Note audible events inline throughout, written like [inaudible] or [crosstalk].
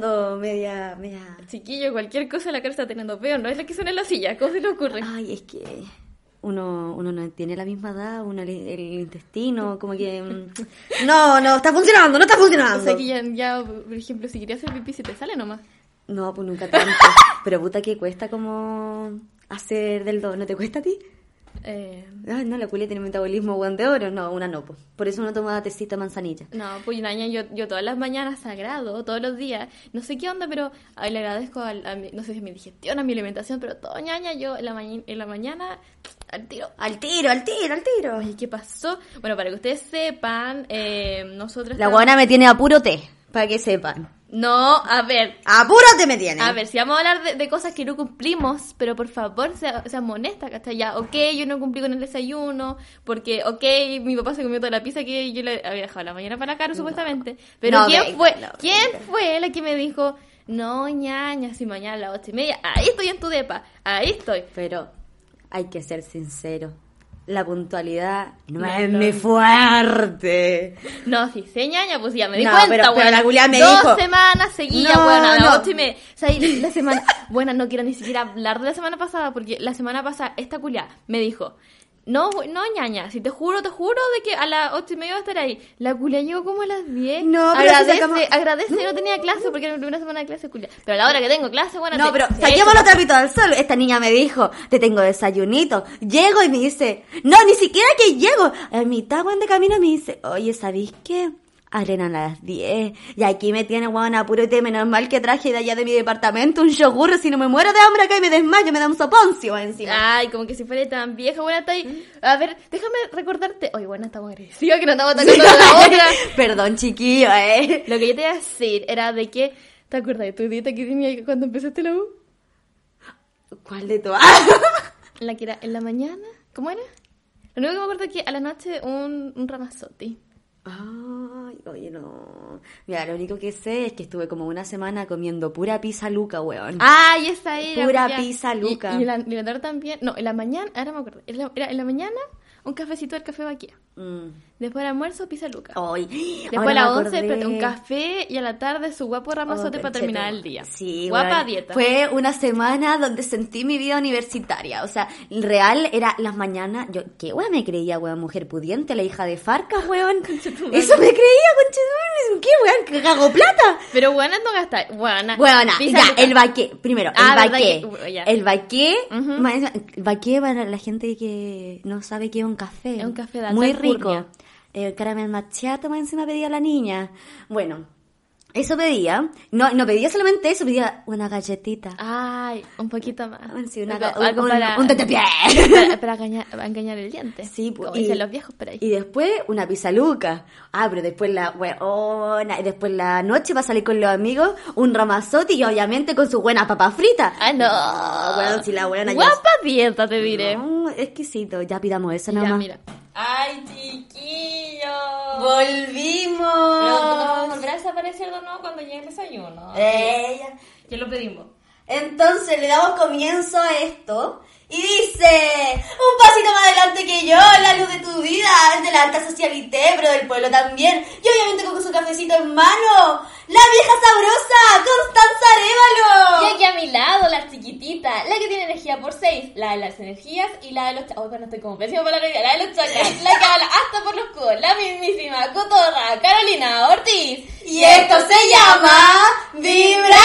No, media, media... Chiquillo, cualquier cosa la cara está teniendo peor, no es la que suena en la silla, ¿cómo se le ocurre? Ay, es que uno, uno no tiene la misma edad, uno el, el intestino, como que... mm, [laughs] No, no, está funcionando, no está O funcionando. sea que ya, ya, por ejemplo, si querías hacer pipí, se te sale nomás. No, pues nunca tanto. Pero puta que cuesta como hacer del do. ¿No te cuesta a ti? Eh, Ay, no, la culia tiene metabolismo weón de oro. No, una no, pues. Por eso uno toma tecita manzanilla. no, pues Naña, yo, yo todas las mañanas sagrado, todos los días, no sé qué onda, pero ay, le agradezco al- a, mi- no sé si a mi digestión, a mi alimentación, pero todo ñaña, yo en la, maña- en la mañana, al tiro. Al tiro, al tiro, al tiro. Oye, ¿qué pasó? Bueno, para que ustedes sepan, eh, nosotros... La guana me tiene a puro té, para que sepan. No, a ver, A puro té me tiene. A ver, si vamos a hablar de, de cosas que no cumplimos, pero por favor, sea- seamos honestas, ¿cachai? Ya, ok, yo no cumplí con el desayuno, porque, ok, mi papá se comió toda la pizza que yo le había dejado la mañana para la cara, supuestamente. Pero No, ¿quién venga, fue? no, ¿Quién fue la que me dijo, no, ñaña, si mañana a las ocho y media, ahí estoy en tu depa, ahí estoy? Pero hay que ser sincero. La puntualidad no, No, es no. mi fuerte. No, si sé ñaña, pues ya me di No, cuenta, pero- pero la culiá me Dos dijo- semanas seguidas, No, weona, a las no. ocho y media. O sea, y la semana... [laughs] Bueno, no quiero ni siquiera hablar de la semana pasada, porque la semana pasada esta culia me dijo... No, no, ñaña, si te juro, te juro de que a las ocho y media va a estar ahí. La culia llegó como a las diez. No, pero si agradece, sacamos- agradece no tenía clase porque era mi primera semana de clase, culia. Pero a la hora que tengo clase, bueno, No, te- pero saquemos los trapitos al sol. Esta niña me dijo, te tengo desayunito. Llego y me dice, no, ni siquiera que llego. A mitad, de camino me dice, oye, ¿sabéis qué? Arena a las 10. Y aquí me tiene, weón, a puro té. Menos mal que traje de allá de mi departamento un yogur. Si no me muero de hambre acá y me desmayo, me da un soponcio encima. Ay, como que si fuera tan vieja, bueno, está ahí. A ver, déjame recordarte. Oye, bueno, estamos agresiva que no estamos atacando a la otra. [laughs] Perdón, chiquillo, eh. Lo que yo te iba a decir era de que. ¿Te acuerdas de tu dieta que tenía cuando empezaste la U? ¿Cuál de todas? [laughs] La que era en la mañana. ¿Cómo era? Lo único que me acuerdo es que a la noche un, un ramazote. Ay, oye, no. Mira, lo único que sé es que estuve como una semana comiendo pura pizza luca, weón. ¡Ay, esa era! Pura ya. pizza, Y- Luca. Y, la, y la tarde también. No, en la mañana. Ahora me acuerdo. En la, era en la mañana, un cafecito del café vaquía. Mm. Después del almuerzo, pizza luca. Después a las me 11, acordé. espérate, un café y a la tarde su guapo ramazote Oh, para terminar el día. Sí, Guapa bueno, dieta. Fue una semana donde sentí mi vida universitaria. O sea, real era las mañanas. Yo, ¿qué weón me creía, weón? Mujer pudiente, la hija de Farcas, weón. [laughs] Eso me creía, conchetumare. ¿Qué weón? ¿Que cago plata? Pero buenas no gastar. Bueno, Pizza ya, luca. el baqué. Primero, Ah, el verdad baqué. que- uh. El baqué. Encima, El baqué para la gente que no sabe qué es un café. Es un café de Muy rico. El caramel macchiato más encima pedía la niña. Bueno, eso pedía. No, no pedía solamente eso, pedía una galletita. Ay, un poquito más. Sí, una, Algo- un, para, un para, [laughs] para engañar, para engañar el diente. Sí, pues, como y- dicen los viejos por ahí. Y después una pizza luca. Ah, pero después la weona, y después la noche va a salir con los amigos, un ramazote y obviamente con su buena papa frita. Ay, no. Ah, bueno, si la buena ya- Guapa dieta, te diré. No, exquisito, ya pidamos eso Ya, nomás. mira. Ay, chiquillo. Volvimos. Pero no vamos volver a desaparecer de nuevo cuando llegue el desayuno. Ella. ¿Qué lo pedimos? Entonces le damos comienzo a esto y dice, un pasito más adelante que yo, la luz de tu vida, es de la alta socialité, pero del pueblo también. Y obviamente con su cafecito en mano, la vieja sabrosa, Constanza Arevalo. Y aquí a mi lado, la chiquitita, la que tiene energía por seis, la de las energías y la de los... Oh, bueno, estoy como para la vida, la de los [laughs] la que habla hasta por los codos, la mismísima cotorra, Carolina Ortiz. Y esto se llama Vibramos.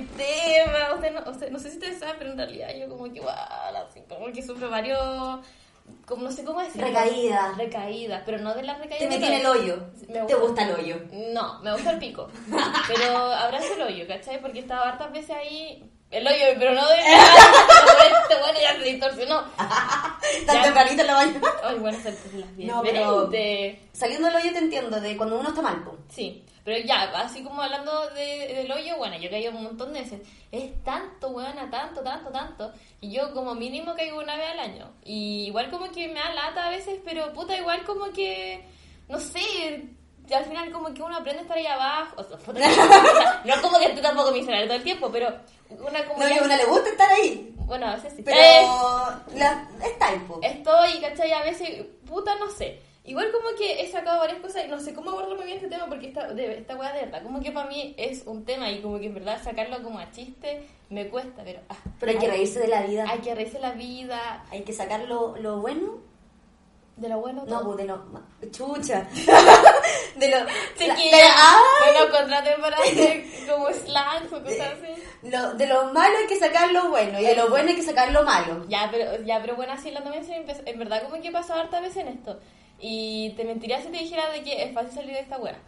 Mi tema. Usted no, usted- no sé si ustedes saben, pero en realidad yo como que igual, así, como que sufro varios... Como, no sé cómo decirlo. Recaídas. Recaídas, pero no de las recaídas. Te de metí en el hoyo. Me ¿Te gusta el hoyo? No, me gusta el pico. Pero abrazo el hoyo, ¿cachai? Porque estaba hartas veces ahí. El hoyo, pero no de. Este [laughs] bueno ya se distorsionó. Tan tempranito en la mañana. Ay, bueno, se las vi. No, pero- Veinte. Saliendo del hoyo te entiendo, de cuando uno está mal. Sí, pero ya, así como hablando de, del hoyo, bueno, yo he caído un montón de veces. Es tanto, weona, tanto, tanto, tanto. Y yo como mínimo caigo una vez al año. Y igual como que me da lata a veces, pero puta, igual como que, no sé, al final como que uno aprende a estar ahí abajo. O sea, no es como que tú tampoco miserable todo el tiempo, pero una como... No, y a una le gusta estar ahí. Bueno, a veces sí. Pero Eh, la, ahí, po. estoy, ¿cachai? A veces, puta, no sé. Igual como que he sacado varias cosas y no sé cómo abordar muy bien este tema porque esta, de, esta weá de verdad, como que para mí es un tema y como que en verdad sacarlo como a chiste me cuesta, pero... ah, Pero hay que reírse de la vida. Hay que reírse la vida, Hay que sacar lo, lo bueno. de lo bueno. No, todo. pues de lo... Chucha. [laughs] de lo... De- ¡Ah! no nos contraten para hacer como slangs o cosas así. Lo- de lo malo hay que sacar lo bueno y de lo bueno hay que sacar lo malo. Ya, pero, ya, pero bueno, así sí, empe- en verdad como que he pasado harta veces en esto. Y te mentiría si te dijera de que es fácil salir de esta wea.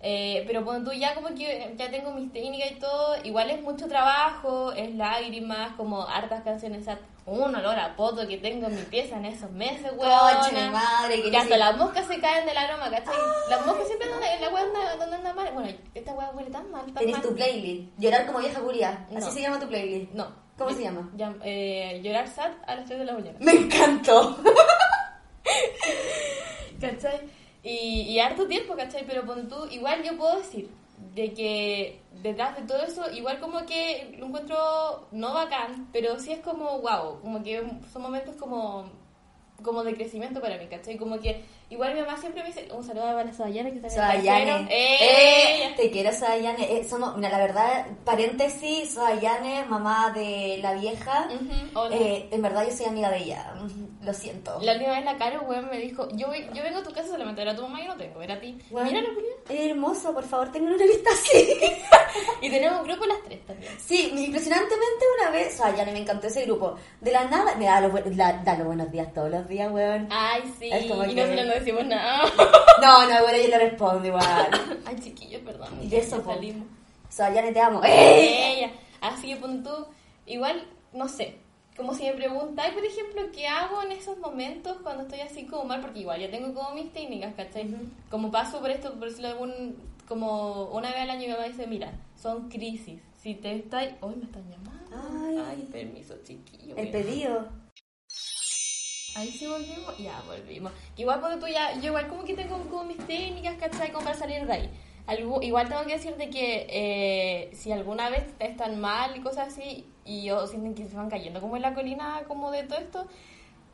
Eh, pero cuando tú ya como que ya tengo mis técnicas y todo, igual es mucho trabajo, es lágrimas, como hartas canciones, un olor a poto que tengo en mi pieza en esos meses, weón. madre, que hasta las moscas se caen del aroma, ¿cachai? Las moscas siempre andan en la anda- donde anda mal. Bueno, esta wea huele tan mal, tan Tenés mal. tu playlist. Llorar como vieja curia. Así No. se llama tu playlist. No. ¿Cómo se llama? Eh, llorar sad a las 3 de la mañana. Me encantó. [laughs] ¿Cachai? Y, y harto tiempo, ¿cachai? Pero cuando tú, igual yo puedo decir de que detrás de todo eso, igual como que lo encuentro no bacán, pero sí es como wow, como que son momentos como como de crecimiento para mí, ¿cachai? Como que igual mi mamá siempre me dice, un saludo a la que está en. Eh, ¡Eh! te quiero, Sayane. Eh, somos, mira, la verdad, paréntesis, Sayane, mamá de la vieja. Eh, en verdad, yo soy amiga de ella. Lo siento. La última vez la Caro, weón, me dijo, yo, yo vengo a tu casa solamente, era tu mamá y yo no tengo, era a ti. Bueno, Mira la. Hermoso, por favor, tengan una vista así. [laughs] Y tenemos un grupo las tres también. Sí, impresionantemente una vez, Sayane, me encantó ese grupo. De la nada, me da los, la- da los buenos días todos los días, weón. Ay, sí, y que- nosotros no decimos nada. [laughs] No, no, bueno, yo le respondo igual. Ay, chiquillos, perdón. Y eso, ya po. salimos. Sayane, te amo. [laughs] Ella. Así que pon tú, igual, no sé, como si me preguntáis, por ejemplo, qué hago en esos momentos cuando estoy así como mal, porque igual ya tengo como mis técnicas, ¿cachai? Como paso por esto, por decirlo algún, como una vez al año mi mamá dice, mira, son crisis, si te estáis, hoy me están llamando, Ay. ay, permiso, chiquillo. El mira. pedido. Ahí sí volvimos, ya volvimos. Igual cuando tú ya, yo igual como que tengo como mis técnicas, ¿cachai? Como para salir de ahí. Igual tengo que decirte que eh, si alguna vez están mal y cosas así, y yo sienten que se van cayendo como en la colina como de todo esto,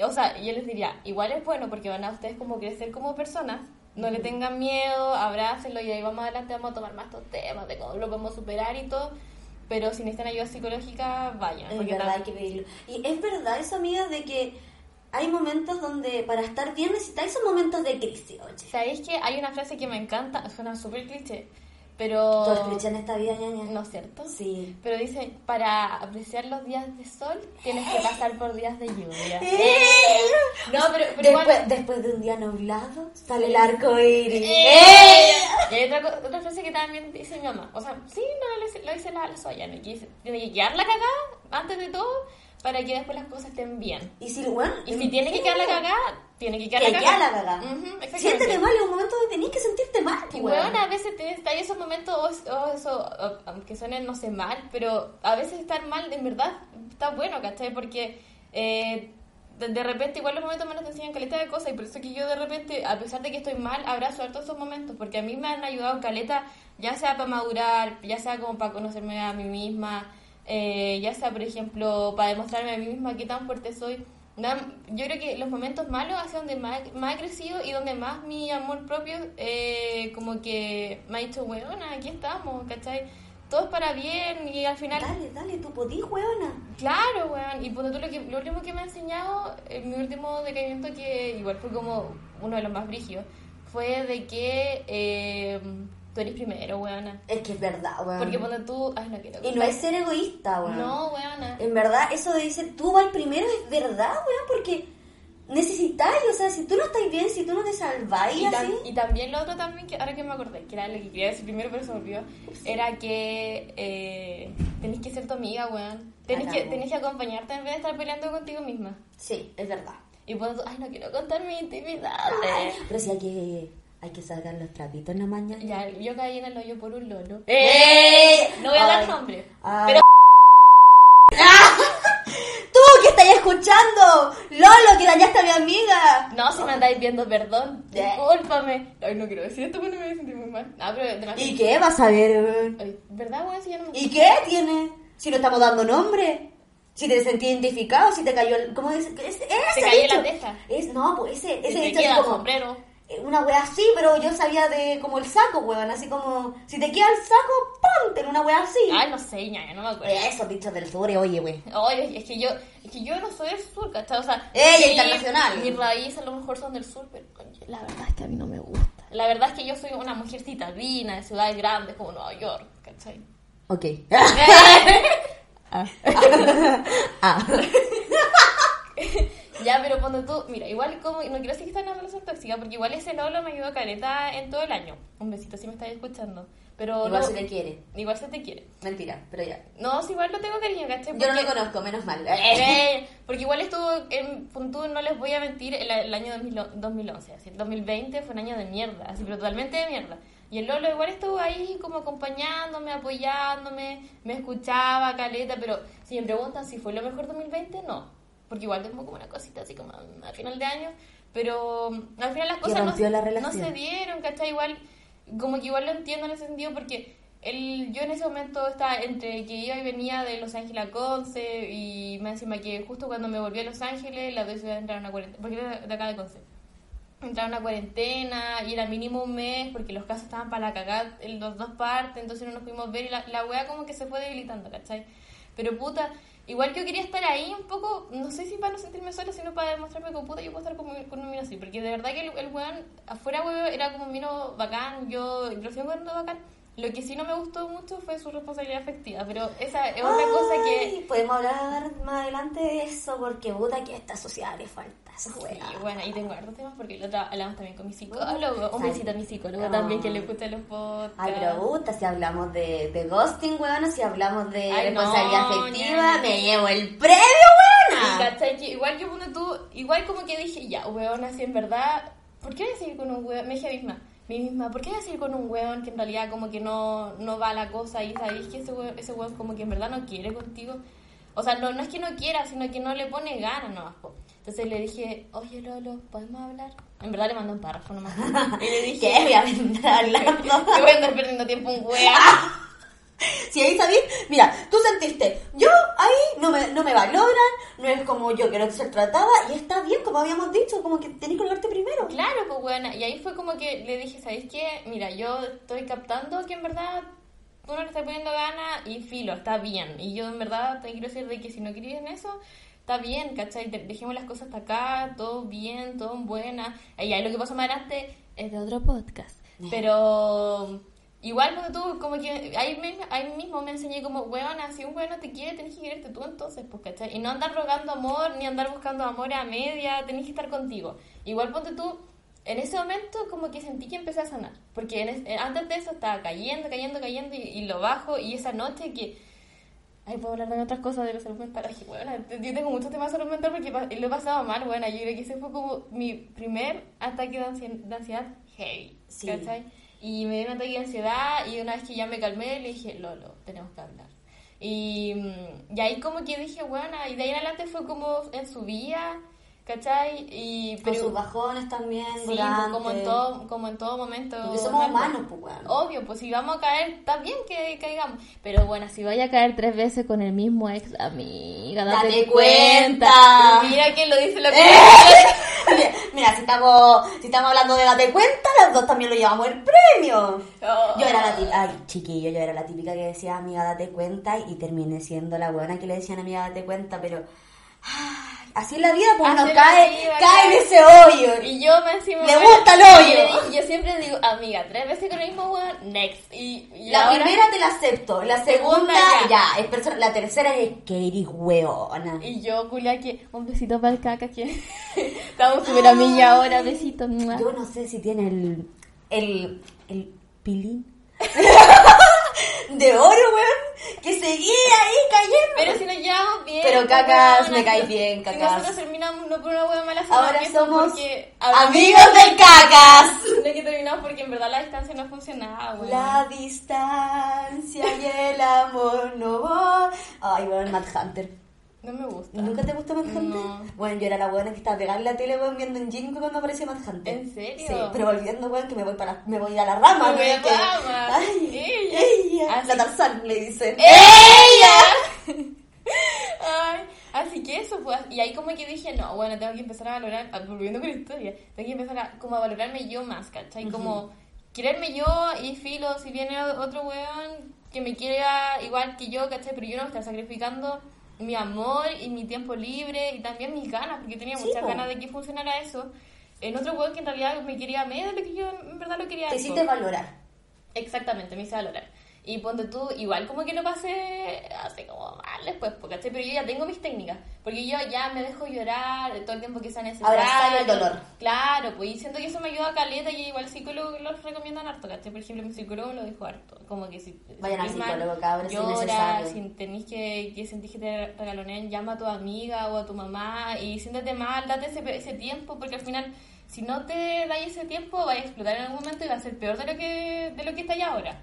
o sea, yo les diría, igual es bueno porque van a ustedes como crecer como personas, no le tengan miedo, abrácenlo y ahí vamos adelante, vamos a tomar más estos temas de cómo lo podemos superar y todo, pero si necesitan ayuda psicológica, vayan. Es verdad, hay que pedirlo. Y es verdad eso, amiga, de que hay momentos donde para estar bien necesitáis esos momentos de crisis, oye. ¿Sabéis que hay una frase que me encanta? Suena súper cliché, pero... Todo es cliché en esta vida, ñaña. ¿No es cierto? Sí. Pero dice, para apreciar los días de sol, tienes que pasar por días de lluvia. ¡Eh! No, pero, pero Después, después de un día nublado, sale el arco iris. ¡Eh! Y hay otra, otra frase que también dice mi mamá. O sea, sí, no, lo dice, lo dice la, la Soyane, que dice, tiene que quedar la cagada antes de todo para que después las cosas estén bien. Y si, bueno, Y si tiene que quedar la cagada, tiene que quedar que la cagada. la cagada. Exactamente. Siéntete mal, es un momento donde tenés que sentirte mal. Y bueno, a veces tienes hay esos momentos, o, eso, o- aunque suenen, no sé, mal, pero a veces estar mal, en verdad, está bueno, ¿cachai? Porque eh, de, de repente, igual los momentos malos te enseñan caleta de cosas, y por eso que yo de repente, a pesar de que estoy mal, abrazo todos esos momentos, porque a mí me han ayudado caleta, ya sea para madurar, ya sea como para conocerme a mí misma, eh, ya sea, por ejemplo, para demostrarme a mí misma qué tan fuerte soy. Yo creo que los momentos malos ha sido donde más, más he crecido y donde más mi amor propio eh, como que me ha dicho, weón, aquí estamos, ¿cachai? Todo es para bien y al final... Dale, dale, tú podís, weona. Claro, weón. Y por tú lo, que, lo último que me ha enseñado, en mi último decaimiento, que igual fue como uno de los más brígidos, fue de que eh, tú eres primero, weona. Es que es verdad, weón. Porque cuando tú... Ay, no quiero Y no es ser egoísta, weón. No, weona. En verdad, eso de dice tú vas primero es verdad, weón, porque necesitáis, o sea, si tú no estás bien, si tú no te salváis Y, así. y también lo otro también, que ahora que me acordé, que era lo que quería decir primero, pero se me olvidó, era que eh, tenés que ser tu amiga, weón. Tenés que, tenés que acompañarte en vez de estar peleando contigo misma. Sí, es verdad. Y cuando tú, ay, no quiero contar mi intimidad. Ay, pero sí hay que, hay que sacar los trapitos en la mañana. Ya, yo caí en el hoyo por un lolo. ¡Eh! No voy a dar nombre. Ay. Pero [laughs] Tú que estás escuchando! ¡Lolo, que dañaste a mi amiga! No, si me andáis viendo, perdón. Discúlpame. Ay, no quiero decir esto porque me voy a sentir muy mal. No, pero demasiado. ¿Y qué vas a ver? Ay, ¿Verdad, weón? Si ya no me... ¿Y qué tiene? Si no estamos dando nombre. Si te sentí identificado, si te cayó el... ¿Cómo dice? Es, ese Te cayó la teja. Es, no, pues ese, Se ese dicho el como... sombrero. Eh, Una wea así, pero yo sabía de como el saco, weón. Así como, si te queda el saco, ponte en una wea así. Ay, no sé, ñaña, no me acuerdo. Esos dichos del sur, oye, wey. Oye, es que yo, es que yo no soy del sur, ¿cachai? O sea, Ella, internacional. Mis raíces a lo mejor son del sur, pero coño, la verdad es que a mí no me gusta. La verdad es que yo soy una mujer citadina de ciudades grandes como Nueva York, ¿cachai? Ok. [laughs] [laughs] [laughs] ya, pero cuando tú, mira, igual como, no quiero decir que está en una relación tóxica, porque igual ese Lolo me ayudó careta en todo el año. Un besito si me estáis escuchando. Pero Igual no- se te quiere. Igual se te quiere. Mentira, pero ya. No, si igual lo tengo cariño, ¿cachai? Yo no lo Porque- conozco, menos mal. Eh, porque igual estuvo en punto, no les voy a mentir, el, el año 2000 2011, así, el 2020 fue un año de mierda, así, pero totalmente de mierda. Y el Lolo igual estuvo ahí como acompañándome, apoyándome, me escuchaba, caleta, pero si me preguntan si fue lo mejor 2020, no. Porque igual tengo como una cosita así como a final de año, pero al final las cosas no, la no se dieron, ¿cachai? Igual, como que igual lo entiendo en ese sentido porque el, yo en ese momento estaba entre que iba y venía de Los Ángeles a Conce y más encima que justo cuando me volví a Los Ángeles las dos ciudades entraron a cuarentena, porque era de acá de Conce. Entraron a cuarentena y era mínimo un mes porque los casos estaban para la cagada en las dos partes, entonces no nos pudimos ver y la, la wea como que se fue debilitando, ¿cachai? Pero puta, igual yo quería estar ahí un poco, no sé si para no sentirme sola, sino para demostrarme que puta yo puedo estar con, con un mino así, porque de verdad que el, el weón afuera weón era como un mino bacán, yo sigo encontrando bacán. Lo que sí no me gustó mucho fue su responsabilidad afectiva, pero esa es otra cosa que... Ay, Podemos hablar más adelante de eso, porque puta que a esta sociedad le falta Sí, bueno, ahí tengo hartos temas porque lo hablamos también con mi psicólogo. Un Ay. besito a mi psicólogo también que le escucha los podcasts. Ay, pero puta, si hablamos de, de ghosting, weón, si hablamos de Ay, no, responsabilidad afectiva, ña. me llevo el premio, que igual que ponte tú, igual como que dije, ya, weón, así en verdad, ¿por qué voy a seguir con un weón? Me dije misma, mí misma, ¿por qué voy a seguir con un weón que en realidad como que no, no va a la cosa y sabéis que ese weón, ese weón como que en verdad no quiere contigo? O sea, no, no es que no quiera, sino que no le pone ganas nomás, po. Entonces le dije, oye Lolo, ¿podemos hablar? En verdad le mandé un párrafo nomás. Y le dije, [laughs] ¿Qué? Voy a andar hablando. [laughs] voy a andar perdiendo tiempo un weón. [laughs] [laughs] Si ahí sabís, mira, tú sentiste, yo ahí no me, no me valoran, no es como yo quiero ser tratada, y está bien, como habíamos dicho, como que tenés que colgarte primero. Claro, pues buena. Y ahí fue como que le dije, ¿sabes qué? Mira, yo estoy captando que en verdad tú no le estás poniendo ganas y filo, está bien. Y yo en verdad te quiero decir de que si no querías en eso, está bien, ¿cachai? De- Dejemos las cosas hasta acá, todo bien, todo en buena. Y ahí lo que pasó más adelante es de otro podcast. Pero igual cuando tú, como que ahí, me- ahí mismo me enseñé como, weona, si un weón no te quiere, tenés que quererte tú entonces, pues, ¿cachai? Y no andar rogando amor, ni andar buscando amor a media, tenés que estar contigo. Igual ponte tú, en ese momento como que sentí que empecé a sanar, porque en es- eh, antes de eso estaba cayendo, cayendo, cayendo y, y lo bajo, y esa noche que... Ay, puedo hablar de otras cosas de la salud mental. Ay, bueno, yo tengo muchos temas de salud mental porque lo he pasado mal. Bueno, yo creo que ese fue como mi primer ataque de ansiedad, de ansiedad heavy. Sí. ¿Cachai? Y me dio un ataque de ansiedad y una vez que ya me calmé le dije, Lolo, tenemos que hablar. Y, mm, y ahí como que dije, bueno, y de ahí en adelante fue como en su vida, ¿cachai? Y, Con sus bajones también, Sí, durante. como en todo, como en todo momento. Porque somos humanos, pues, weón. Obvio, pues si vamos a caer, está bien que caigamos. Pero bueno, si vaya a caer tres veces con el mismo ex, amiga, date, Date cuenta. cuenta. Mira que lo dice la [laughs] Mira, Mira, si estamos, si estamos hablando de date cuenta, las dos también lo llevamos el premio. Oh. Yo era la típica, ay, chiquillo, yo era la típica que decía, amiga, date cuenta, y terminé siendo la buena que le decían, amiga, date cuenta, pero ay, así es la vida, pues uno cae, cae en ese hoyo. Y yo me encima. Le gusta el hoyo. Yo siempre digo, amiga, tres veces con el mismo weón, next. Y, y La ahora- primera te la acepto, la segunda, segunda, ya, ya. es persona, la tercera es que eres hueona. Y yo, culia, que un besito para el caca, que [laughs] estamos súper amigas ahora, besito. Yo no sé si tiene el, el, el pilín [laughs] [laughs] de oro, weón, que seguía ahí cayendo. Pero si nos llevamos bien. Pero cacas, me si- caes bien, Si cacas. nosotros terminamos no por una hueá mala, sino Ahora somos amigos de cacas. Sino que terminamos porque en verdad la distancia no funcionaba, weón. La distancia y el amor no va. Ay, weón, Mad Hunter. No me gusta. ¿Nunca te gustó Manhunter? No. Bueno, yo era la buena que estaba pegada en la tele, weón, viendo en Jinko cuando aparecía Manhunter. ¿En serio? Sí, pero volviendo, weón, que me voy para me voy a la rama, Me voy a la rama. Ay, Ella. ella. Ah, La sí. Tarzán le dicen. ¡Ella! [laughs] Ay, así que eso, pues, y ahí como que dije, no, bueno, tengo que empezar a valorar, ah, volviendo con la historia, tengo que empezar a, como a valorarme yo más, ¿cachai? Como quererme yo y filo, si viene otro weón que me quiera igual que yo, ¿cachai? Pero yo no voy a estar sacrificando mi amor y mi tiempo libre y también mis ganas, porque tenía Sí, muchas po. ganas de que funcionara eso. En otro weón que en realidad me quería medio de lo que yo en verdad lo quería. Te hiciste valorar. Exactamente, me hice valorar. Y ponte tú, igual como que lo pasé así como mal después, po, ¿cachai? Pero yo ya tengo mis técnicas, porque yo ya me dejo llorar todo el tiempo que sea necesario. Abrazar el dolor. Claro, pues y siento que eso me ayuda a caleta y igual psicólogo los recomiendan harto, ¿cachai? Por ejemplo, mi psicólogo lo dijo harto, como que si Vayan al psicólogo, es llora, si tenéis que, que sentís que te regalonean, llama a tu amiga o a tu mamá y siéntete mal, date ese, ese tiempo, porque al final si no te dais ese tiempo va a explotar en algún momento y va a ser peor de lo que, de lo que está ahora.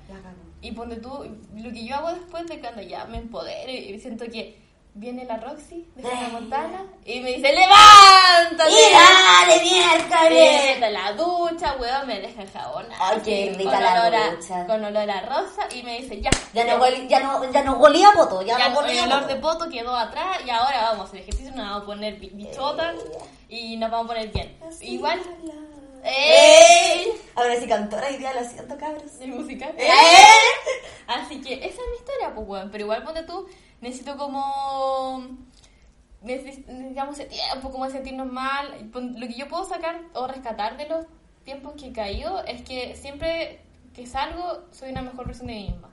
Y ponte tú, lo que yo hago después de cuando ya me empodero y siento que viene la Roxy de Hannah Montana y me dice, ¡levántate! ¡Y dale, miércoles! la ducha, weón, me deja jabonar. Ay, qué así, rica con la olor a- ducha. Con olor a rosa y me dice, ya. Ya no, gol- ya no, ya no golía poto, ya, Ya no el golía olor poto. de poto quedó atrás y ahora vamos hacer ejercicio, nos vamos a poner bi- bichotas y nos vamos a poner bien. Igual. ¡Ey! ¡Ey! Ahora sí cantora, hoy día lo siento, cabros. El musical. ¡Eh! [laughs] Así que esa es mi historia, pues, weón. Pero igual, ponte tú, necesito como. neces- Necesitamos ese tiempo, como de sentirnos mal. Lo que yo puedo sacar o rescatar de los tiempos que he caído es que siempre que salgo soy una mejor versión de mí misma.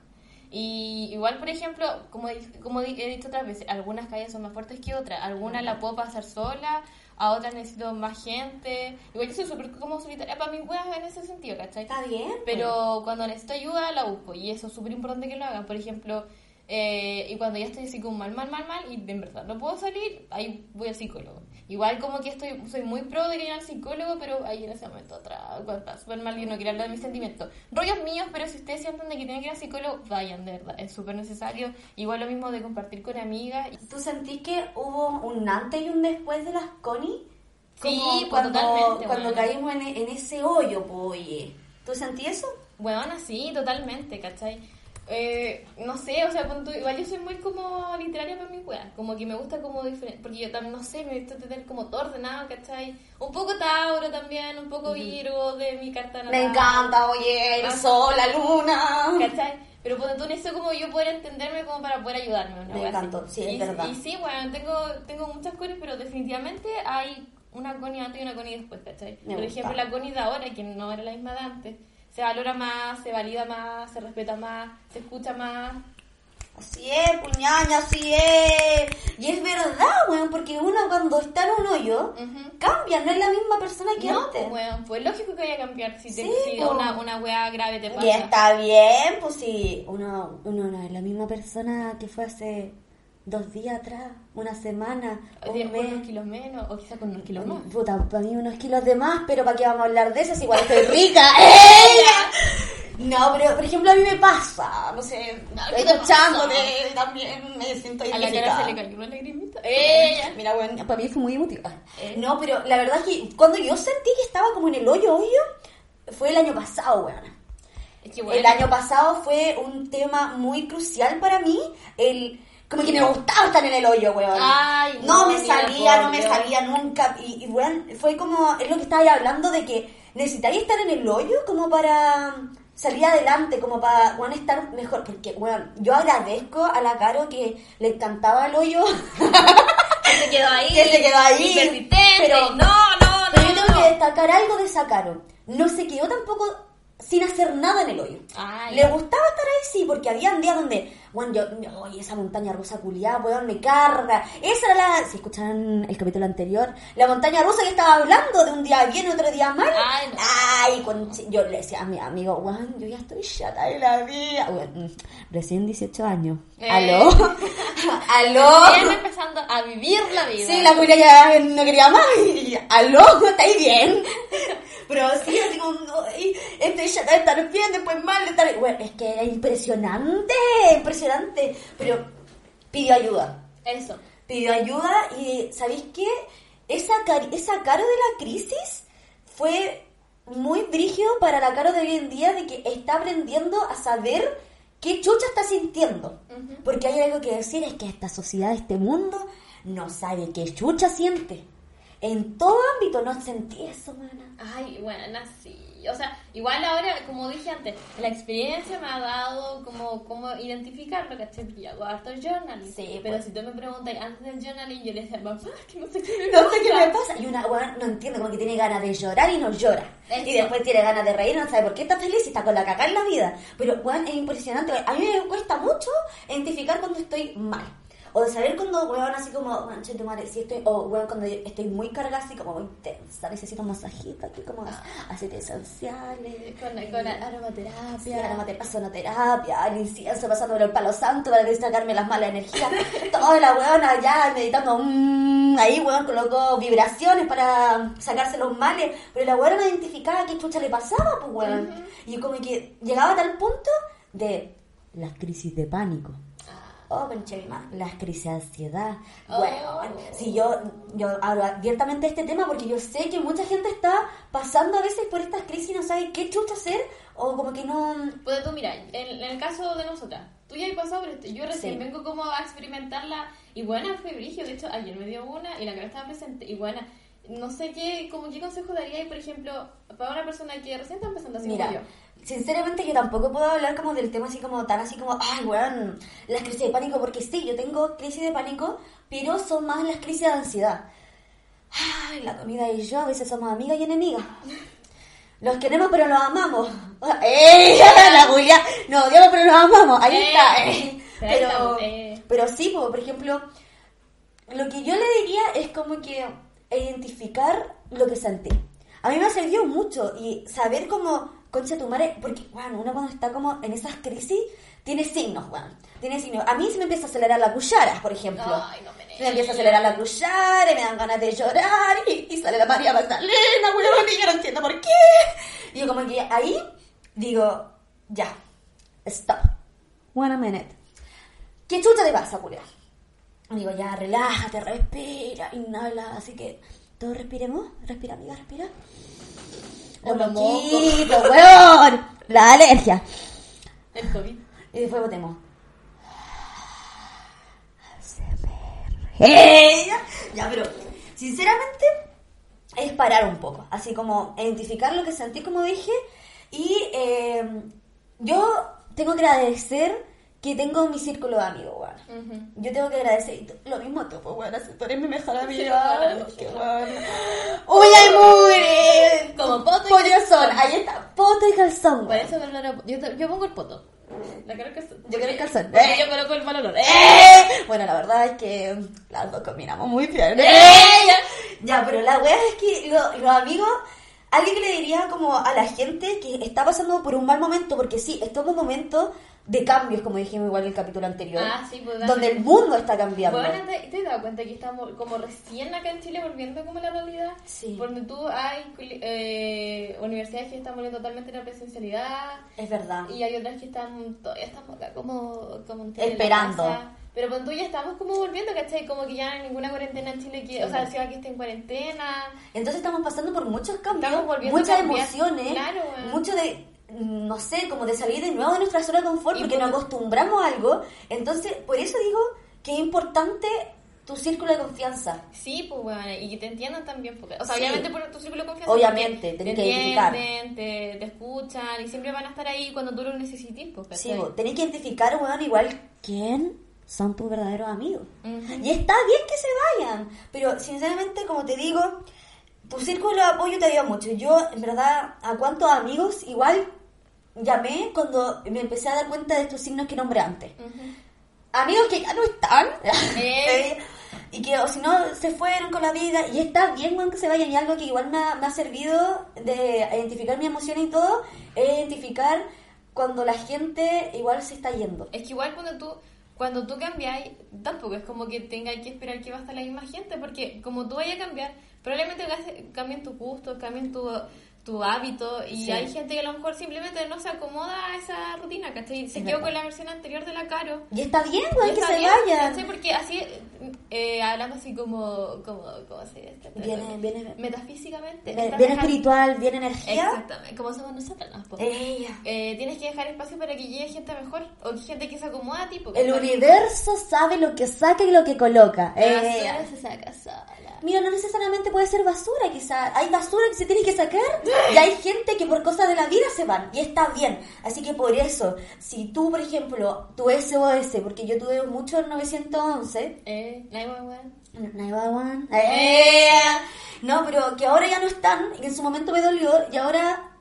Y igual, por ejemplo, como, he- como he dicho otras veces, algunas caídas son más fuertes que otras. Algunas la puedo pasar sola, a otras necesito más gente. Igual yo soy súper como solitaria para mis weas en ese sentido, ¿cachai? Está bien. Pero cuando necesito ayuda, la busco. Y eso es súper importante que lo hagan. Por ejemplo, eh, y cuando ya estoy así como mal, mal, mal, mal, y de verdad no puedo salir, ahí voy al psicólogo. Igual como que estoy soy muy pro de que ir al psicólogo, pero ahí en ese momento atrás, cuando súper mal y no quería hablar de mis sentimientos. Rollos míos, pero si ustedes sienten de que tienen que ir al psicólogo, vayan, de verdad. Es súper necesario. Igual lo mismo de compartir con amigas. ¿Tú sentís que hubo un antes y un después de las Connie? Sí, Como pues, cuando, totalmente, cuando bueno. caímos en, en ese hoyo, pues, oye. ¿Tú sentí eso? Bueno, sí, totalmente, ¿cachai? Eh, no sé, o sea, tú- igual yo soy muy como literaria para mi wea, como que me gusta como diferente, porque yo también, no sé, me gusta tener como todo ordenado, ¿cachai? Un poco Tauro también, un poco Virgo de mi carta natal. Me encanta, oye, el Ah. sol, la luna. ¿Cachai? Pero por tú en eso como yo poder entenderme como para poder ayudarme. una Me encantó, sí, es y, verdad. Y sí, bueno, tengo, tengo muchas cosas, pero definitivamente hay una Connie antes y una Connie después, ¿cachai? Me por gusta. ejemplo, la Connie de ahora, que no era la misma de antes, se valora más, se valida más, se respeta más, se escucha más. Así es, puñaña, así es. Y es verdad, weón, porque uno cuando está en un hoyo, cambia, no es la misma persona que No, antes. pues, bueno, pues lógico que vaya a cambiar si, te, Sí, si una, una wea grave te pasa. Y está bien, pues si uno, uno no es la misma persona que fue hace dos días atrás, una semana, un Tienes con mes. unos kilos menos, o quizás con unos kilos más. Puta, para mí unos kilos de más, pero ¿para qué vamos a hablar de eso? Si igual estoy rica. [laughs] ¡Ella! No, pero por ejemplo a mí me pasa, no sé, estoy ¿qué te echándote, pasa? también me siento A la cara se le cayó una lagrimita. ¡Ella! [laughs] Mira, bueno, para mí fue muy emotiva. Eh. No, pero la verdad es que cuando yo sentí que estaba como en el hoyo, hoyo, fue el año pasado, weón. Es que bueno. El año pasado fue un tema muy crucial para mí, el... Como que me gustaba estar en el hoyo, weón. Ay, no, no, me salía, no me salía nunca. Y, y weón, fue como, es lo que estabas hablando de que necesitáis estar en el hoyo como para salir adelante, como para, weón, estar mejor. Porque, weón, yo agradezco a la Caro que le encantaba el hoyo. que se quedó ahí. Que se quedó ahí. Persistente. Pero- no, no, Pero no. yo tengo no. que destacar algo de esa Caro. No se quedó tampoco sin hacer nada en el hoyo. Ay. Le gustaba estar ahí, sí, porque habían días donde, bueno, yo, oye, esa montaña rusa culiada, weón, me carga. Esa era la, si escucharon el capítulo anterior, la montaña rusa que estaba hablando de un día bien, otro día mal. Ay, no. Ay, con- yo le decía a mi amigo, weón, yo ya estoy chata de la vida. Weón, recién 18 años. Eh. ¿Aló? [laughs] ¿Aló? Bien empezando a vivir la vida. Sí, la culia ya no quería más. Y, ¿Aló? ¿Estáis bien? Pero sí, así como, "Ay, chata de estar bien, después mal de estar... Bueno, es que era impresionante, impresionante. Pero pidió ayuda. Eso. pidió ayuda y ¿sabéis qué? Esa, esa caro de la crisis fue muy brígido para la caro de hoy en día de que está aprendiendo a saber qué chucha está sintiendo. Porque hay algo que decir, es que esta sociedad, este mundo, no sabe qué chucha siente. En todo ámbito no sentí eso, mana. Ay, bueno, sí. O sea, igual ahora, como dije antes, la experiencia me ha dado como, como identificarlo, ¿cachai? Porque yo hago harto journaling. Sí, pero pues. si tú me preguntas antes del journaling, yo le decía, mamá, que no sé qué me No sé qué pasa". me pasa. Y una weón no entiende, como que tiene ganas de llorar y no llora. Eso. Y después tiene ganas de reír no sabe por qué está feliz y está con la caca en la vida. Pero weón, es impresionante. A mí me cuesta mucho identificar cuando estoy mal. O de saber cuando, weón, así como, weón, che, tu madre, si estoy, o weón, cuando estoy muy cargada, así como muy tensa, necesito un masajito aquí, como aceites esenciales. [laughs] Con, con aromaterapia. Sí, aromaterapia, sonoterapia, el incienso pasándolo el palo santo para sacarme las malas energías. [laughs] Toda la weona ya meditando, mm, ahí weón colocó vibraciones para sacarse los males. Pero la weona no identificaba qué chucha le pasaba, pues weón. Y como que llegaba a tal punto de las crisis de pánico. Oh, madre, las crisis de ansiedad. Bueno, si yo, yo hablo abiertamente de este tema porque yo sé que mucha gente está pasando a veces por estas crisis y no sabe qué chucha hacer o como que no... Pues tú, mira, en, en el caso de nosotras, tú ya has pasado por esto, yo recién Sí. vengo como a experimentarla, y buena fue brigio, de hecho ayer me dio una y la que estaba presente, y buena, no sé qué, como qué consejo daría, por ejemplo, para una persona que recién está empezando así Mira, como yo. Sinceramente yo tampoco puedo hablar como del tema así como tan así como, ay, weón, las crisis de pánico, porque sí, yo tengo crisis de pánico, pero son más las crisis de ansiedad. Ay, la comida y yo a veces somos amigas y enemigas. Los queremos pero los amamos. ¡Ey! [laughs] La Julia. Nos odiamos pero nos amamos. Ahí Eh, está. eh. [laughs] Pero, eh. pero sí, po, por ejemplo, lo que yo le diría es como que identificar lo que sentí. A mí me ha servido mucho y saber cómo, concha tu madre, porque, bueno, uno cuando está como en esas crisis, tiene signos, bueno, tiene signos. A mí se me empieza a acelerar la cuchara, por ejemplo. Ay, no me me empieza a acelerar la cuchara y me dan ganas de llorar y, y sale la María Magdalena, weón, y yo no entiendo por qué. Y yo como que ahí digo, ya, stop, one minute. ¿Qué chucha te pasa, Julián? Digo, ya, relájate, respira, inhala. Así que, todos respiremos. Respira, amiga, respira. O Los moquitos, weón. La alergia. El COVID. Y después votemos. ¡Eh! Ya, pero, sinceramente, es parar un poco. Así como identificar lo que sentí, como dije. Y eh, yo tengo que agradecer que tengo mi círculo de amigos, weón. Yo tengo que agradecer. Lo mismo tú, pues, weón. Así tú eres mi mejor amiga. qué weón. ¡Uy, ay, muy! Como poto y Pollo calzón. Ahí está. Poto y calzón, Por eso me olor- yo, yo pongo el poto. La quiero que Yo quiero el calzón. Eh. yo coloco el mal olor. ¡Eh! Bueno, la verdad es que las dos combinamos muy bien. ¡Eh! Ya, pero la wea es que lo- los amigos, alguien que le diría como a la gente que está pasando por un mal momento, porque sí, esto es un momento de cambios, como dijimos igual en el capítulo anterior, Ah, sí, pues, donde el mundo está cambiando. Bueno, ¿te, te has dado cuenta que estamos como recién acá en Chile volviendo como la realidad? Sí. Porque tú hay eh, universidades que están volviendo totalmente la presencialidad Es verdad. y hay otras que están todavía estamos acá como, como Esperando. Pero con tú ya estamos como volviendo, ¿cachai? Como que ya ninguna cuarentena en Chile, que, o sea, la ciudad que está en cuarentena. Entonces estamos pasando por muchos cambios, Estamos volviendo muchas cambiar. emociones, Claro, weón. mucho de, no sé, como de salir de nuevo de nuestra zona de confort, porque por- nos acostumbramos a algo. Entonces, por eso digo que es importante tu círculo de confianza. Sí, pues bueno, y que te entiendan también, porque, o sea, Sí. obviamente por tu círculo de confianza. Obviamente, tenés te que identificar. te, te escuchan y siempre van a estar ahí cuando tú lo necesites, pues, Sí, vos tenés que identificar, weón, igual quién son tus verdaderos amigos. Y está bien que se vayan, pero sinceramente, como te digo, tu círculo de apoyo te ayuda mucho. Yo, en verdad, a cuántos amigos igual llamé cuando me empecé a dar cuenta de estos signos que nombré antes. Amigos que ya no están. [laughs] [laughs] Eh. Y que o si no se fueron con la vida. Y está bien, weón, que se vayan. Y algo que igual me ha, me ha servido de identificar mi emoción y todo, es identificar cuando la gente igual se está yendo. Es que igual cuando tú cuando tú cambias, tampoco es como que tengas que esperar que va a estar la misma gente, porque como tú vayas a cambiar, probablemente cambien tus gustos, cambien tu, tu hábito y Sí. hay gente que a lo mejor simplemente no se acomoda a esa rutina, ¿cachai? Se Es quedó verdad. con la versión anterior de la Caro. Y está bien, güey, Y que se bien, vayan. ¿cachai? Porque así, eh, hablando así como, como, ¿cómo se dice? Viene- viene- Metafísicamente. Dejando- espiritual, bien energía. Exactamente, como somos nosotros, ¿no? Ella. Eh, tienes que dejar espacio para que llegue gente mejor o gente que se acomoda a ti. po, El universo sabe lo que saca y lo que coloca. Basura se saca sola. Mira, no necesariamente puede ser basura, quizás. Hay basura que se tiene que sacar y hay gente que por cosas de la vida se van y está bien. Así que por eso, si tú, por ejemplo, tu SOS, porque yo tuve mucho el 911, Eh, 911. 911, eh, no, pero que ahora ya no están, y en su momento me dolió y ahora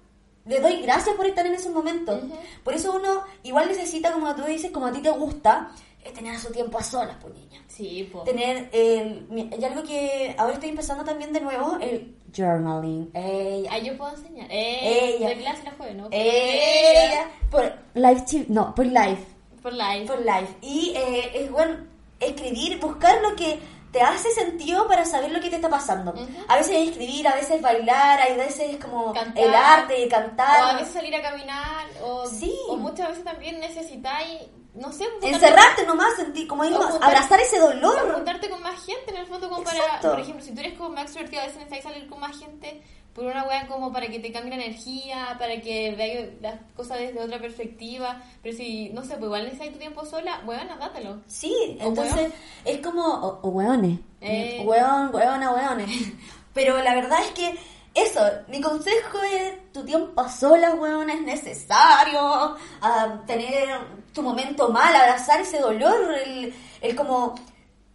le doy gracias por estar en esos momentos. Ujú. Por eso uno igual necesita, como tú dices, como a ti te gusta, es tener su tiempo a solas, pues niña Sí, po. tener mi- y algo que ahora estoy empezando también de nuevo el journaling ella Ah, yo puedo enseñar. Eh, Ella. De clase la jueves, ¿no? ella por live TV, no por live Por live. por live y eh, es bueno escribir buscar lo que te hace sentido para saber lo que te está pasando Ujú. a veces es escribir a veces bailar a veces como Cantar. el arte O cantar a veces salir a caminar. O, Sí. o muchas veces también necesitáis, no sé, encerrarte nomás sentir como ir O más, juntar- abrazar ese dolor juntarte con más gente en el fondo como para, Exacto. por ejemplo, si tú eres como más extrovertido, a veces necesitas salir con más gente por una weá como para que te cambie la energía, para que veas las cosas desde otra perspectiva, pero si, no sé, pues igual necesitas tu tiempo sola, weón, dátelo. Sí, O entonces es como. O, o hueones. Eh. Hueón, hueona, hueones. Pero la verdad es que eso, mi consejo es: tu tiempo a solas, hueón, es necesario. ah, tener tu momento mal, abrazar ese dolor, el, como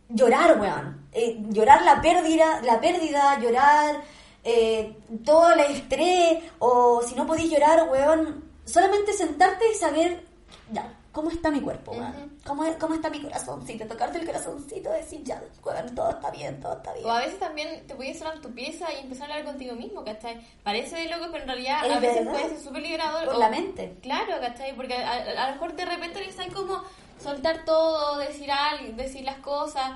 llorar, weón. Eh, llorar la pérdida, la pérdida, llorar eh, todo el estrés, o si no podéis llorar, weón, solamente sentarte y saber, ya, ¿cómo está mi cuerpo, weón? Ujú. ¿Cómo, ¿Cómo está mi corazoncito? Tocarte el corazoncito, decir, ya, weón, todo está bien, todo está bien. O a veces también te puedes en tu pieza y empezar a hablar contigo mismo, ¿cachai? Parece de loco, pero en realidad a veces puede ser súper liberador. Por o- la mente. Claro, ¿cachai? Porque a, a- a lo mejor de repente necesitas como soltar todo, decir algo, decir las cosas,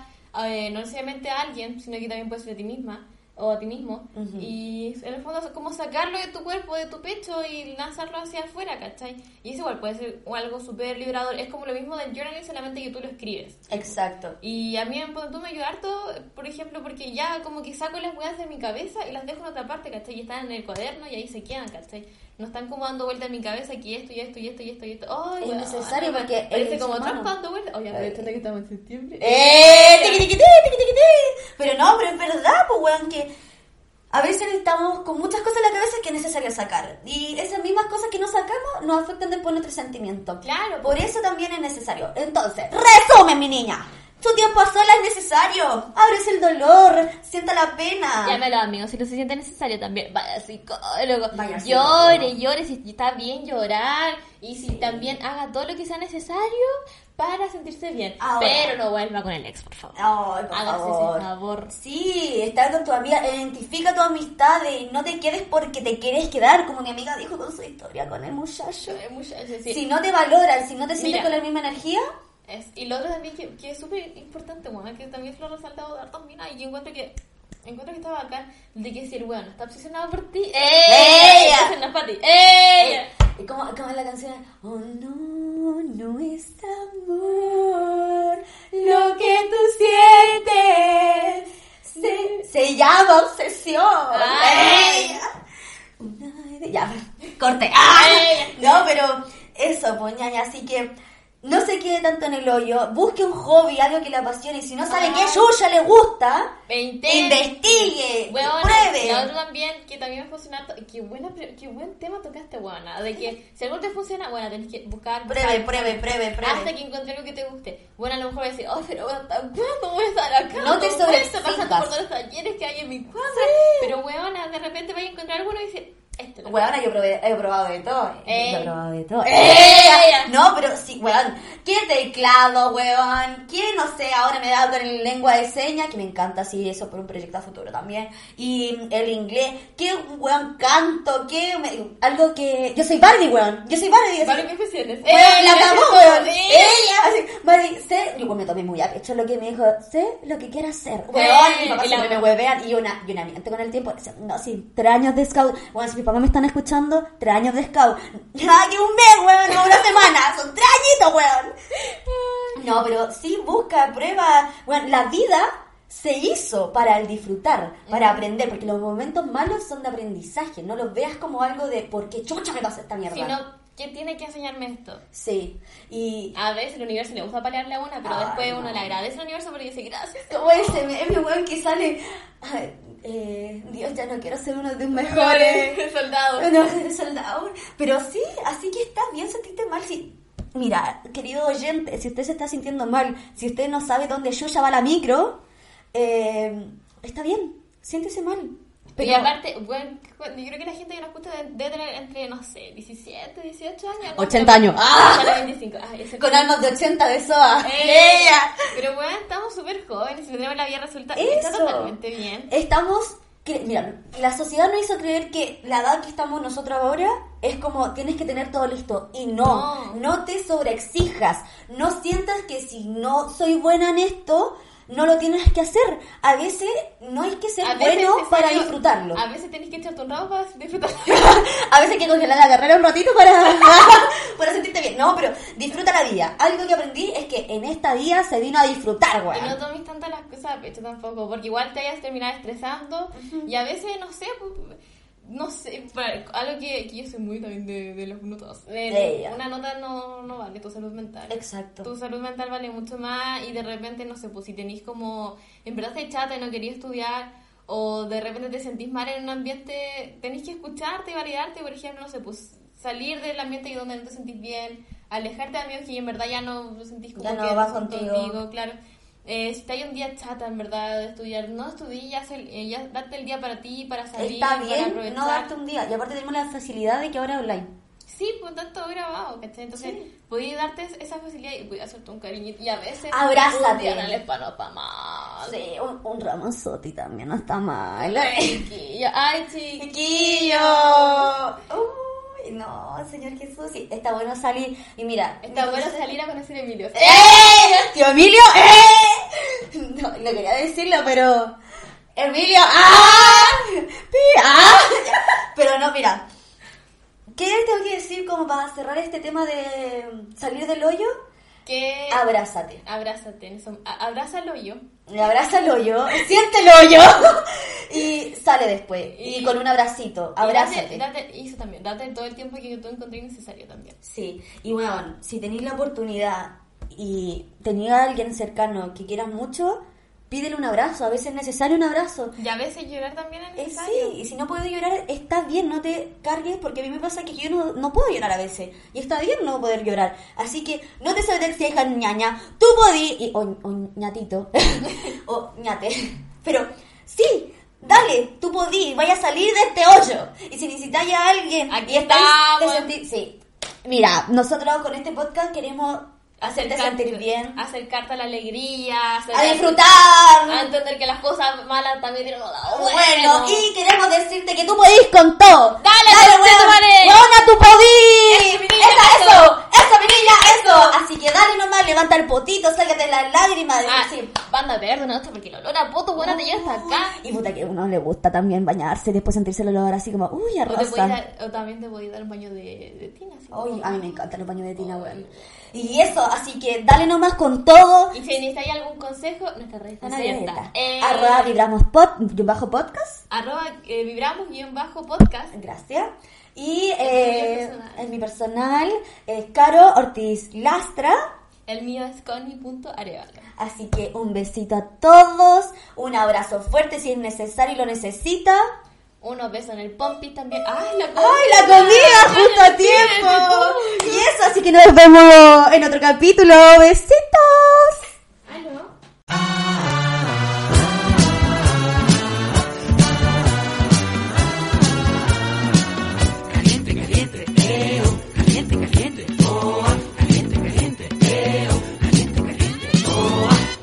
eh, no necesariamente a alguien, sino que también puede ser a ti misma o a ti mismo. Y en el fondo es como sacarlo de tu cuerpo, de tu pecho y lanzarlo hacia afuera, ¿cachai? Y eso igual puede ser algo súper liberador. Es como lo mismo del journaling, solamente que tú lo escribes. Exacto. Y a mí en tú me ayudó harto, por ejemplo, porque ya como que saco las weas de mi cabeza y las dejo en otra parte, ¿cachai? Y están en el cuaderno y ahí se quedan, ¿cachai? No están como dando vuelta en mi cabeza que esto y esto y esto y esto y esto. ¡Ay, Es necesario porque Parece como Trump dando vuelta. Oye, aprovechando que estamos en septiembre. ¡Eh! tiqui. Pero no, pero es verdad, pues, weón, que a veces estamos con muchas cosas en la cabeza que es necesario sacar. Y esas mismas cosas que no sacamos nos afectan después nuestros sentimientos. Claro, Por eso también es necesario. Entonces, resumen, mi niña. Tu tiempo a solas es necesario. Abres el dolor, sienta la pena. Llámalo amigos, si no se siente necesario también, vaya psicólogo, Vaya llore, psicólogo. llore, si está bien llorar y si también haga todo lo que sea necesario para sentirse bien. Ahora. Pero no vuelva con el ex, por favor. Ay, por Hágase favor. ese favor. Sí, estar con tu amiga, identifica tu amistad y no te quedes porque te quieres quedar, como mi amiga dijo con su historia con el muchacho. Eh, muchachos, sí. Si no te valoran, si no te sientes Mira. con la misma energía, Es- y lo otro también que, que es súper importante, bueno, que también lo ha resaltado de hartas minas y yo encuentro que encuentro que está bacán de que si el weón está obsesionado por ti, ¡Ella! Entonces no es para ti, ¡ella! y como, como la canción, oh no, no es amor, lo que tú sientes se, se llama obsesión. Ay. Idea- Ya, corte. ¡Ah! No, pero eso, pues ñaña, así que no se quede tanto en el hoyo, busque un hobby, algo que le apasione, y si no sabe Ah. qué chucha le gusta, investigue, pruebe. Y otro también, que también funciona, qué, buena, qué buen tema tocaste, buena, de que si algo te funciona, bueno, tenés que buscar, Pruebe, pruebe, pruebe, pruebe. Hasta que encuentre algo que te guste. Bueno, a lo mejor decir, oh, pero bueno, ¿hasta cuándo voy a estar acá? No te sobreexcitas. pasando por todos los talleres que hay en mi cuadra. Pero, weona, de repente vais a encontrar alguno y dices, este lo Bueno, yo probé- he probado de todo. Ey. Yo he probado de todo. Ey. No, pero sí, weón. ¿Qué teclado, weón? ¿Qué, no sé, ahora me da con el lengua de señas? Que me encanta, sí, eso por un proyecto a futuro también. Y el inglés. ¿Qué, weón, canto? ¿Qué? me- algo que... Yo soy Barbie, weón. Yo soy Barbie. ¿qué especiales? Weón, la [laughs] gracias, weón. Ella, así, Barbie, sé... Yo me tomé muy a pecho lo que me dijo. Sé lo que quiero hacer. Weón, papá y la- me huevean. Y una, y una miente con el tiempo. No, sí, tres años de scout. Si mis papás me están escuchando, tres años de scout. Nada que un mes, weón, o una semana. Son tres añitos, weón. No, pero sí, busca, prueba. Bueno, la vida se hizo para el disfrutar, para aprender, porque los momentos malos son de aprendizaje. No los veas como algo de por qué chucha me pasa esta mierda. Si no, ¿quién tiene que enseñarme esto? Sí, y A veces el universo le gusta palearle a una, pero Ay, después no. uno le agradece al universo porque dice gracias. como ese meme, weón, que sale. ay, eh, Dios, ya no quiero ser uno de tus [laughs] mejores. No, eres soldado. Pero sí, así que está bien sentirte mal. Si, mira, querido oyente, si usted se está sintiendo mal, si usted no sabe dónde Yuya va la micro, eh, está bien, siéntese mal. Pero y aparte, bueno, yo creo que la gente que nos escucha debe tener entre, no sé, 17, 18 años. ¿no? 80 años. ¡Ah! 25. Ah, ese- con almas de 80 de SOA. ¡Eh! [laughs] ¡Ella! Pero bueno, estamos súper jóvenes y tenemos la vida resuelta. Está totalmente bien. Estamos. Mira, la sociedad nos hizo creer que la edad que estamos nosotros ahora es como tienes que tener todo listo. Y no, No. no te sobreexijas. No sientas que si no soy buena en esto, no lo tienes que hacer. A veces no hay que ser A bueno para disfrutarlo. A veces tenés que echarte un rabo para disfrutar. [laughs] A veces hay que congelar la carrera un ratito para, [laughs] para sentirte bien. No, pero disfruta la vida. Algo que aprendí es que en esta vida se vino a disfrutar, Y güey. no tomes tanto las cosas a pecho tampoco, porque igual te vayas a terminar estresando y a veces, no sé, pues, no sé, para- algo que, que yo soy muy también de, de los minutos. De- De ella. una nota no, no vale tu salud mental. Exacto. Tu salud mental vale mucho más y de repente, no sé, pues si tenéis como, en verdad estáis chata y no querías estudiar o de repente te sentís mal en un ambiente, tenéis que escucharte y validarte, por ejemplo, no sé, pues salir del ambiente donde no te sentís bien, alejarte de amigos que en verdad ya no lo sentís como Ya no que vas contigo. claro. Eh, si estáis un día chata, en verdad, de estudiar, no estudies, ya, eh, ya date el día para ti, para salir, Está para bien aprovechar. no darte un día. Y aparte tenemos la facilidad de que ahora online. Sí, pues tanto grabado, ¿cachai? Entonces, Sí. podías darte esa facilidad y podías hacerte un cariñito. Y a veces. Abrázate. No está mal. Sí, un, un ramazotti también no está mal. Ay, chiquillo. Ay, [laughs] chiquillo. Uy, no, Señor Jesús, sí, está bueno salir. Y mira, Está bueno salir a conocer a Emilio. ¡Eh! ¡Tío Emilio! ¡Eh! No, no quería decirlo, pero. ¡Emilio! ¡Ah! ¡Ah! Pero no, mira. ¿Qué tengo que decir como para cerrar este tema de salir del hoyo? Que. Abrázate. Abrázate. eso- a- Abrázalo yo. Y abraza y sale después. Y, Y- con un abracito, Y abrázate. Date, date, y eso también. Date todo el tiempo que tú encontré necesario también. Sí, y bueno, si tenéis la oportunidad y tenéis a alguien cercano que quieras mucho, pídele un abrazo. A veces es necesario un abrazo. Y a veces llorar también es Eh, necesario. sí, y si no puedes llorar, está bien, no te cargues, porque a mí me pasa que yo no, no puedo llorar a veces. Y está bien no poder llorar. Así que no te sobreexijas, ñaña. Tú podí, y, o, o ñatito, [laughs] o ñate. Pero sí, dale, tú podí, vaya a salir de este hoyo. Y si necesitáis a alguien, Aquí estamos. sí. Mira, nosotros con este podcast queremos hacerte sentir bien, Acercarte a la alegría. a acercarte- disfrutar. A entender que las cosas malas también tienen un lado Bueno, y queremos decirte que tú podís con todo. Dale, Dale. Weona, tú podís. Eso, mi niña, Esa, eso. eso, eso, mi niña, eso. Así que dale nomás, levanta el potito, sácate las lágrimas. Ah, sí. Banda verde, no, porque el olor a poto, buena, te lleva hasta acá. Y puta que a uno le gusta también bañarse y después sentirse el olor así como, uy, a O, te dar- o también te podéis dar un baño de, de tina. así a mí me encantan los baños de tina, weón. Y eso, así que dale nomás con todo. Y si necesitáis algún consejo, están Una abiertas. dieta. Eh, Arroba vibramos pod, bajo podcast. arroba, eh, vibramos guion bajo podcast. Gracias. Y eh, en mi personal es Caro Ortiz Lastra. El mío es connie.arevalo. Así que un besito a todos, un abrazo fuerte si es necesario y lo necesita. Unos besos en el pompi también. ¡Ay, la comida! ¡Ay, la comida justo a tiempo! Y eso, así que nos vemos en otro capítulo. Besitos. no.